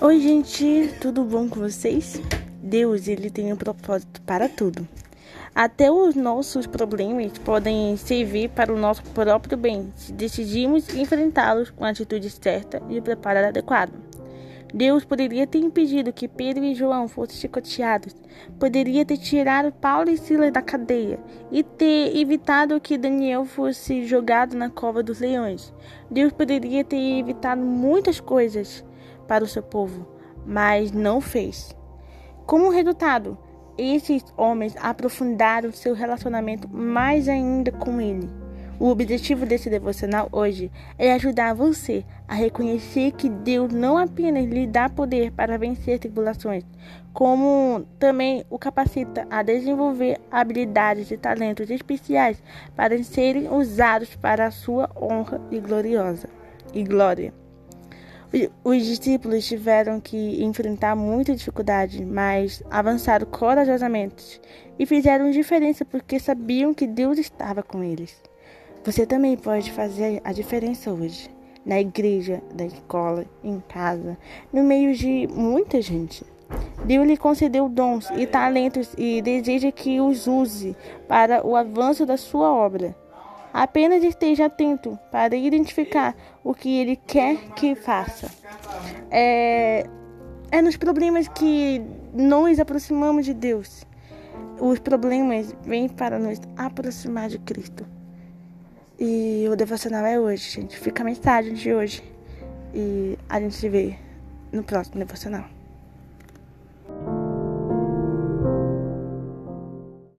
Oi, gente, tudo bom com vocês? Deus, ele tem um propósito para tudo. Até os nossos problemas podem servir para o nosso próprio bem, se decidirmos enfrentá-los com a atitude certa e o preparo adequado. Deus poderia ter impedido que Pedro e João fossem chicoteados, poderia ter tirado Paulo e Silas da cadeia e ter evitado que Daniel fosse jogado na cova dos leões. Deus poderia ter evitado muitas coisas para o seu povo, mas não fez. Como resultado, esses homens aprofundaram seu relacionamento mais ainda com ele. O objetivo desse devocional hoje é ajudar você a reconhecer que Deus não apenas lhe dá poder para vencer tribulações, como também o capacita a desenvolver habilidades e talentos especiais para serem usados para a sua honra e gloriosa e glória. Os discípulos tiveram que enfrentar muita dificuldade, mas avançaram corajosamente e fizeram diferença porque sabiam que Deus estava com eles. Você também pode fazer a diferença hoje, na igreja, na escola, em casa, no meio de muita gente. Deus lhe concedeu dons e talentos e deseja que os use para o avanço da sua obra. Apenas esteja atento para identificar o que ele quer que faça. É, é nos problemas que nós aproximamos de Deus. Os problemas vêm para nos aproximar de Cristo. E o devocional é hoje, gente. Fica a mensagem de hoje. E a gente se vê no próximo devocional.